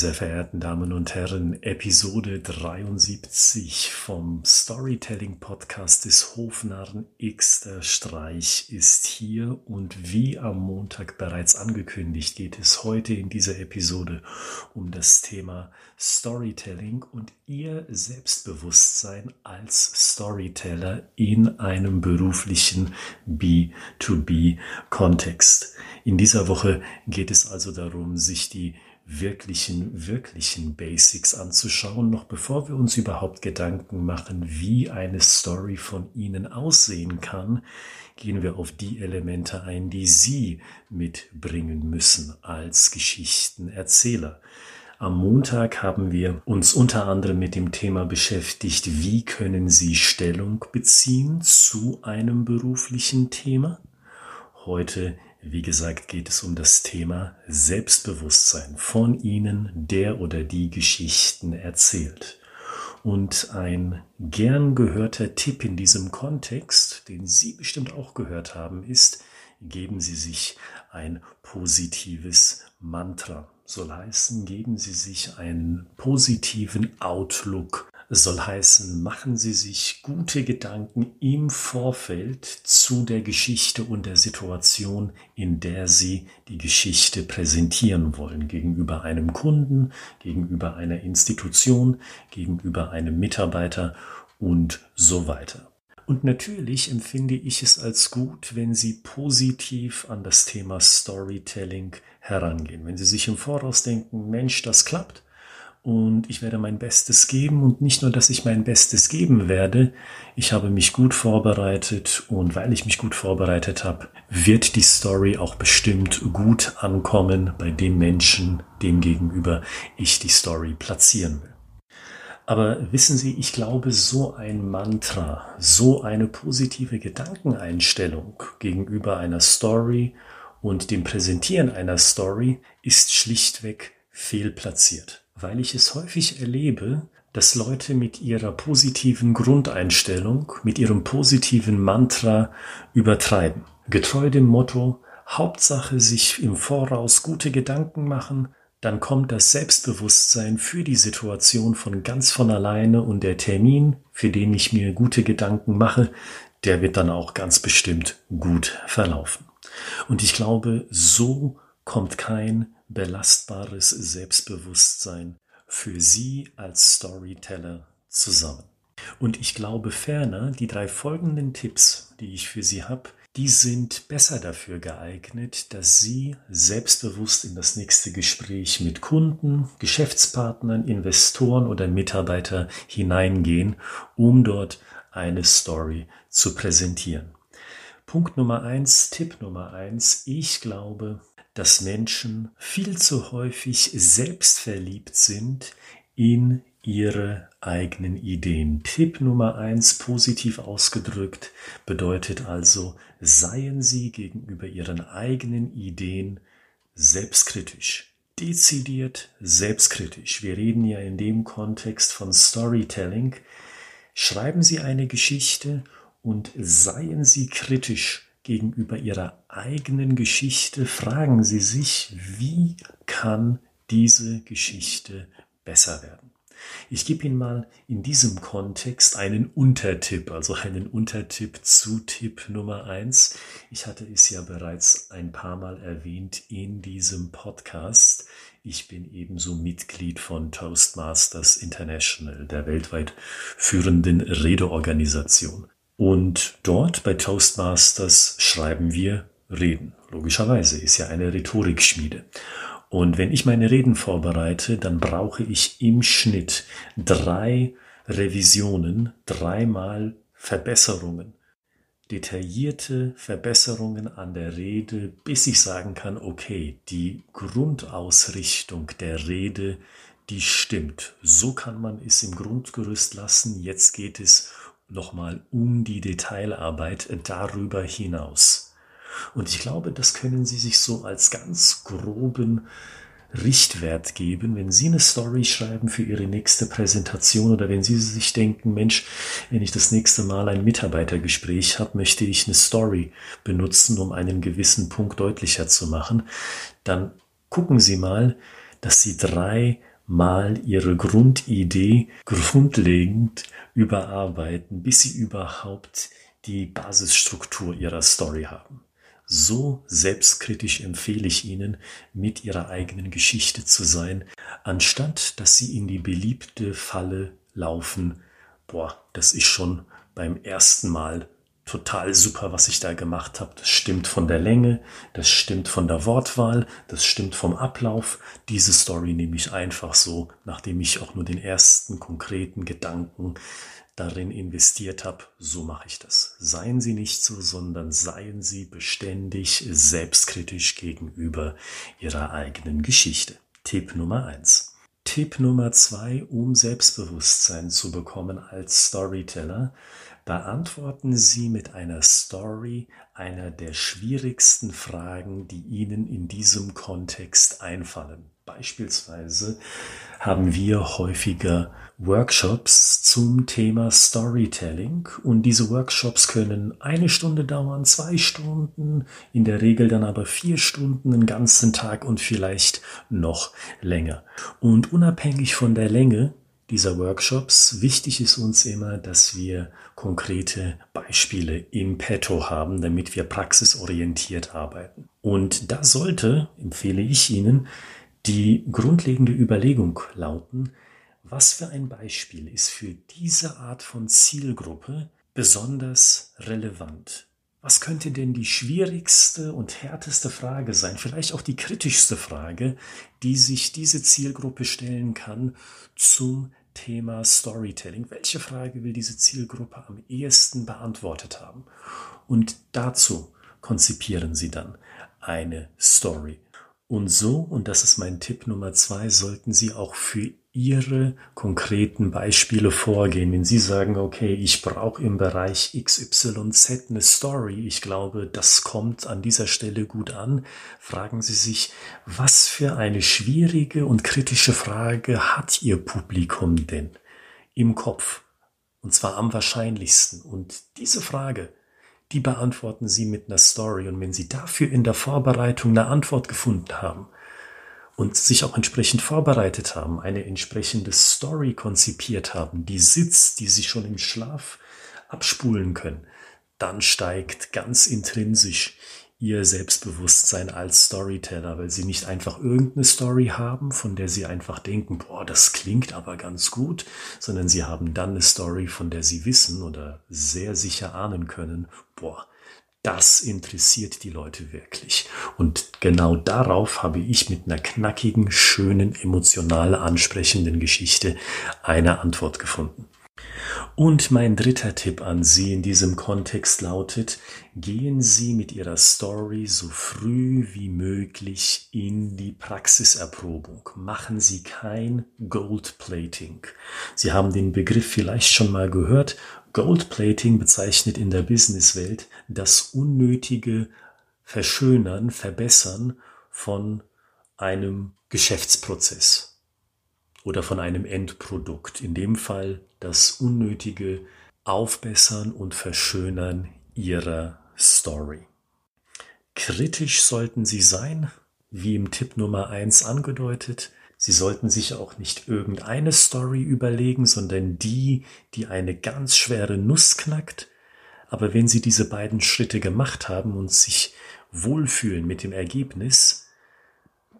sehr verehrten Damen und Herren, Episode 73 vom Storytelling Podcast des Hofnarren X. Der Streich ist hier und wie am Montag bereits angekündigt, geht es heute in dieser Episode um das Thema Storytelling und Ihr Selbstbewusstsein als Storyteller in einem beruflichen B2B-Kontext. In dieser Woche geht es also darum, sich die wirklichen, wirklichen Basics anzuschauen, noch bevor wir uns überhaupt Gedanken machen, wie eine Story von Ihnen aussehen kann, gehen wir auf die Elemente ein, die Sie mitbringen müssen als Geschichtenerzähler. Am Montag haben wir uns unter anderem mit dem Thema beschäftigt, wie können Sie Stellung beziehen zu einem beruflichen Thema. Heute wie gesagt, geht es um das Thema Selbstbewusstsein von Ihnen, der oder die Geschichten erzählt. Und ein gern gehörter Tipp in diesem Kontext, den Sie bestimmt auch gehört haben, ist, geben Sie sich ein positives Mantra. Soll heißen, geben Sie sich einen positiven Outlook soll heißen, machen Sie sich gute Gedanken im Vorfeld zu der Geschichte und der Situation, in der Sie die Geschichte präsentieren wollen, gegenüber einem Kunden, gegenüber einer Institution, gegenüber einem Mitarbeiter und so weiter. Und natürlich empfinde ich es als gut, wenn Sie positiv an das Thema Storytelling herangehen. Wenn Sie sich im Voraus denken, Mensch, das klappt, und ich werde mein Bestes geben und nicht nur, dass ich mein Bestes geben werde, ich habe mich gut vorbereitet und weil ich mich gut vorbereitet habe, wird die Story auch bestimmt gut ankommen bei dem Menschen, dem gegenüber ich die Story platzieren will. Aber wissen Sie, ich glaube, so ein Mantra, so eine positive Gedankeneinstellung gegenüber einer Story und dem Präsentieren einer Story ist schlichtweg fehlplatziert weil ich es häufig erlebe, dass Leute mit ihrer positiven Grundeinstellung, mit ihrem positiven Mantra übertreiben. Getreu dem Motto, Hauptsache sich im Voraus gute Gedanken machen, dann kommt das Selbstbewusstsein für die Situation von ganz von alleine und der Termin, für den ich mir gute Gedanken mache, der wird dann auch ganz bestimmt gut verlaufen. Und ich glaube, so kommt kein belastbares Selbstbewusstsein für Sie als Storyteller zusammen. Und ich glaube ferner, die drei folgenden Tipps, die ich für Sie habe, die sind besser dafür geeignet, dass Sie selbstbewusst in das nächste Gespräch mit Kunden, Geschäftspartnern, Investoren oder Mitarbeiter hineingehen, um dort eine Story zu präsentieren. Punkt Nummer eins, Tipp Nummer eins. Ich glaube, dass Menschen viel zu häufig selbstverliebt sind in ihre eigenen Ideen. Tipp Nummer eins, positiv ausgedrückt, bedeutet also, seien Sie gegenüber Ihren eigenen Ideen selbstkritisch. Dezidiert selbstkritisch. Wir reden ja in dem Kontext von Storytelling. Schreiben Sie eine Geschichte und seien Sie kritisch gegenüber ihrer eigenen Geschichte fragen sie sich, wie kann diese Geschichte besser werden? Ich gebe Ihnen mal in diesem Kontext einen Untertipp, also einen Untertipp zu Tipp Nummer eins. Ich hatte es ja bereits ein paar Mal erwähnt in diesem Podcast. Ich bin ebenso Mitglied von Toastmasters International, der weltweit führenden Redeorganisation. Und dort bei Toastmasters schreiben wir Reden. Logischerweise ist ja eine Rhetorikschmiede. Und wenn ich meine Reden vorbereite, dann brauche ich im Schnitt drei Revisionen, dreimal Verbesserungen, detaillierte Verbesserungen an der Rede, bis ich sagen kann, okay, die Grundausrichtung der Rede, die stimmt. So kann man es im Grundgerüst lassen. Jetzt geht es nochmal um die Detailarbeit darüber hinaus. Und ich glaube, das können Sie sich so als ganz groben Richtwert geben, wenn Sie eine Story schreiben für Ihre nächste Präsentation oder wenn Sie sich denken, Mensch, wenn ich das nächste Mal ein Mitarbeitergespräch habe, möchte ich eine Story benutzen, um einen gewissen Punkt deutlicher zu machen, dann gucken Sie mal, dass Sie drei mal ihre Grundidee grundlegend überarbeiten, bis sie überhaupt die Basisstruktur ihrer Story haben. So selbstkritisch empfehle ich Ihnen, mit Ihrer eigenen Geschichte zu sein, anstatt dass Sie in die beliebte Falle laufen. Boah, das ist schon beim ersten Mal total super, was ich da gemacht habe. Das stimmt von der Länge, das stimmt von der Wortwahl, das stimmt vom Ablauf. Diese Story nehme ich einfach so, nachdem ich auch nur den ersten konkreten Gedanken darin investiert habe, so mache ich das. Seien Sie nicht so, sondern seien Sie beständig selbstkritisch gegenüber Ihrer eigenen Geschichte. Tipp Nummer eins. Tipp Nummer zwei, um Selbstbewusstsein zu bekommen als Storyteller, beantworten Sie mit einer Story einer der schwierigsten Fragen, die Ihnen in diesem Kontext einfallen. Beispielsweise haben wir häufiger Workshops zum Thema Storytelling und diese Workshops können eine Stunde dauern, zwei Stunden, in der Regel dann aber vier Stunden, einen ganzen Tag und vielleicht noch länger. Und unabhängig von der Länge dieser Workshops. Wichtig ist uns immer, dass wir konkrete Beispiele im Petto haben, damit wir praxisorientiert arbeiten. Und da sollte, empfehle ich Ihnen, die grundlegende Überlegung lauten, was für ein Beispiel ist für diese Art von Zielgruppe besonders relevant? Was könnte denn die schwierigste und härteste Frage sein, vielleicht auch die kritischste Frage, die sich diese Zielgruppe stellen kann zum Thema Storytelling. Welche Frage will diese Zielgruppe am ehesten beantwortet haben? Und dazu konzipieren Sie dann eine Story. Und so, und das ist mein Tipp Nummer zwei, sollten Sie auch für Ihre konkreten Beispiele vorgehen. Wenn Sie sagen, okay, ich brauche im Bereich XYZ eine Story, ich glaube, das kommt an dieser Stelle gut an, fragen Sie sich, was für eine schwierige und kritische Frage hat Ihr Publikum denn im Kopf? Und zwar am wahrscheinlichsten. Und diese Frage, die beantworten Sie mit einer Story. Und wenn Sie dafür in der Vorbereitung eine Antwort gefunden haben, und sich auch entsprechend vorbereitet haben, eine entsprechende Story konzipiert haben, die sitzt, die sie schon im Schlaf abspulen können, dann steigt ganz intrinsisch ihr Selbstbewusstsein als Storyteller, weil sie nicht einfach irgendeine Story haben, von der sie einfach denken, boah, das klingt aber ganz gut, sondern sie haben dann eine Story, von der sie wissen oder sehr sicher ahnen können, boah, das interessiert die Leute wirklich. Und genau darauf habe ich mit einer knackigen, schönen, emotional ansprechenden Geschichte eine Antwort gefunden. Und mein dritter Tipp an Sie in diesem Kontext lautet, gehen Sie mit Ihrer Story so früh wie möglich in die Praxiserprobung. Machen Sie kein Goldplating. Sie haben den Begriff vielleicht schon mal gehört Goldplating bezeichnet in der Businesswelt das unnötige Verschönern, Verbessern von einem Geschäftsprozess oder von einem Endprodukt. In dem Fall das unnötige Aufbessern und Verschönern ihrer Story. Kritisch sollten Sie sein, wie im Tipp Nummer eins angedeutet. Sie sollten sich auch nicht irgendeine Story überlegen, sondern die, die eine ganz schwere Nuss knackt. Aber wenn Sie diese beiden Schritte gemacht haben und sich wohlfühlen mit dem Ergebnis,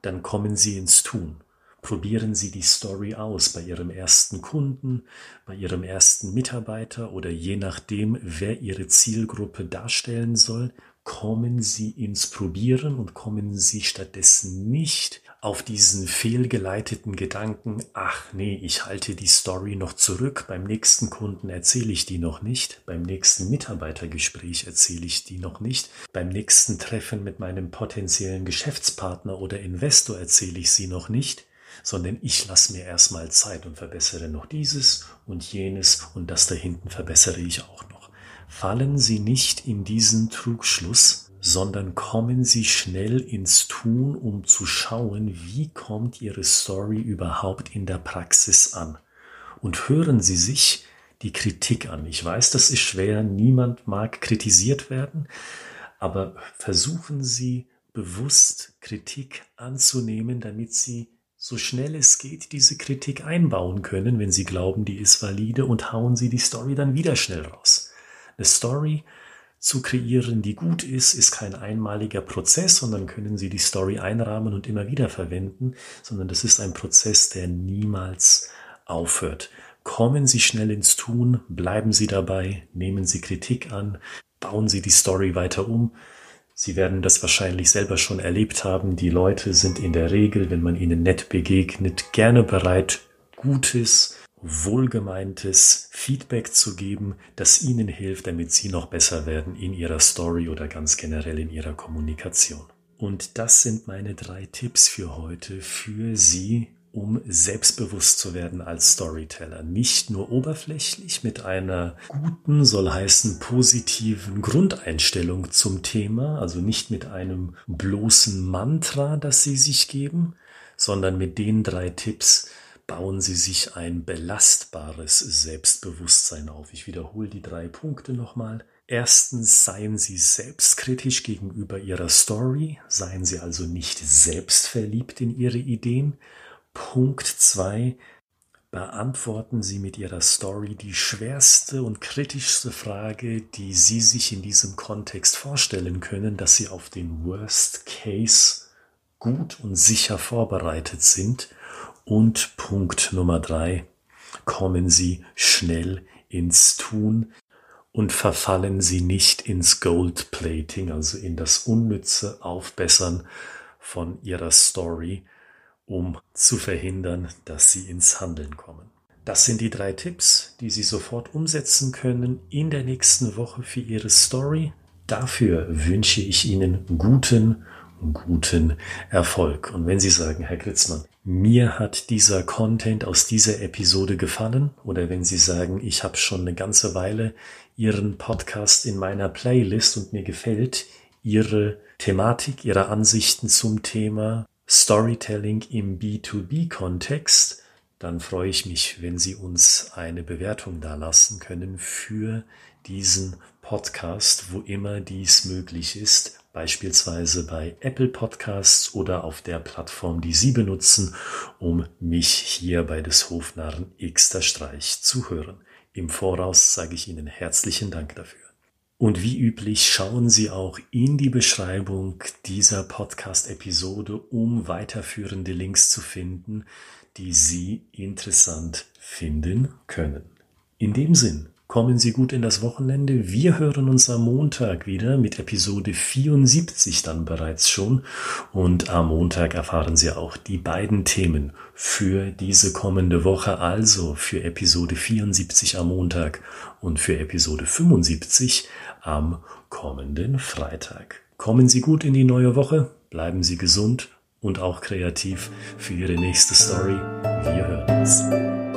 dann kommen Sie ins Tun. Probieren Sie die Story aus bei Ihrem ersten Kunden, bei Ihrem ersten Mitarbeiter oder je nachdem, wer Ihre Zielgruppe darstellen soll, kommen Sie ins Probieren und kommen Sie stattdessen nicht auf diesen fehlgeleiteten Gedanken, ach nee, ich halte die Story noch zurück, beim nächsten Kunden erzähle ich die noch nicht, beim nächsten Mitarbeitergespräch erzähle ich die noch nicht, beim nächsten Treffen mit meinem potenziellen Geschäftspartner oder Investor erzähle ich sie noch nicht, sondern ich lasse mir erstmal Zeit und verbessere noch dieses und jenes und das da hinten verbessere ich auch noch. Fallen Sie nicht in diesen Trugschluss, sondern kommen Sie schnell ins Tun, um zu schauen, wie kommt Ihre Story überhaupt in der Praxis an. Und hören Sie sich die Kritik an. Ich weiß, das ist schwer, niemand mag kritisiert werden, aber versuchen Sie bewusst Kritik anzunehmen, damit Sie so schnell es geht diese Kritik einbauen können, wenn Sie glauben, die ist valide und hauen Sie die Story dann wieder schnell raus. Eine Story zu kreieren, die gut ist, ist kein einmaliger Prozess, sondern können Sie die Story einrahmen und immer wieder verwenden, sondern das ist ein Prozess, der niemals aufhört. Kommen Sie schnell ins Tun, bleiben Sie dabei, nehmen Sie Kritik an, bauen Sie die Story weiter um. Sie werden das wahrscheinlich selber schon erlebt haben. Die Leute sind in der Regel, wenn man ihnen nett begegnet, gerne bereit, Gutes, wohlgemeintes Feedback zu geben, das Ihnen hilft, damit Sie noch besser werden in Ihrer Story oder ganz generell in Ihrer Kommunikation. Und das sind meine drei Tipps für heute für Sie, um selbstbewusst zu werden als Storyteller. Nicht nur oberflächlich mit einer guten, soll heißen positiven Grundeinstellung zum Thema, also nicht mit einem bloßen Mantra, das Sie sich geben, sondern mit den drei Tipps, bauen Sie sich ein belastbares Selbstbewusstsein auf. Ich wiederhole die drei Punkte nochmal. Erstens seien Sie selbstkritisch gegenüber Ihrer Story, seien Sie also nicht selbstverliebt in Ihre Ideen. Punkt zwei: Beantworten Sie mit Ihrer Story die schwerste und kritischste Frage, die Sie sich in diesem Kontext vorstellen können, dass Sie auf den Worst Case gut und sicher vorbereitet sind. Und Punkt Nummer drei, kommen Sie schnell ins Tun und verfallen Sie nicht ins Goldplating, also in das unnütze Aufbessern von Ihrer Story, um zu verhindern, dass Sie ins Handeln kommen. Das sind die drei Tipps, die Sie sofort umsetzen können in der nächsten Woche für Ihre Story. Dafür wünsche ich Ihnen guten guten Erfolg. Und wenn Sie sagen, Herr Kritzmann, mir hat dieser Content aus dieser Episode gefallen, oder wenn Sie sagen, ich habe schon eine ganze Weile Ihren Podcast in meiner Playlist und mir gefällt Ihre Thematik, Ihre Ansichten zum Thema Storytelling im B2B-Kontext, dann freue ich mich, wenn Sie uns eine Bewertung dalassen können für diesen Podcast, wo immer dies möglich ist beispielsweise bei Apple Podcasts oder auf der Plattform, die Sie benutzen, um mich hier bei des Hofnarren Xter Streich zu hören. Im Voraus sage ich Ihnen herzlichen Dank dafür. Und wie üblich schauen Sie auch in die Beschreibung dieser Podcast-Episode, um weiterführende Links zu finden, die Sie interessant finden können. In dem Sinn, Kommen Sie gut in das Wochenende. Wir hören uns am Montag wieder mit Episode 74 dann bereits schon. Und am Montag erfahren Sie auch die beiden Themen für diese kommende Woche, also für Episode 74 am Montag und für Episode 75 am kommenden Freitag. Kommen Sie gut in die neue Woche, bleiben Sie gesund und auch kreativ für Ihre nächste Story. Wir hören uns.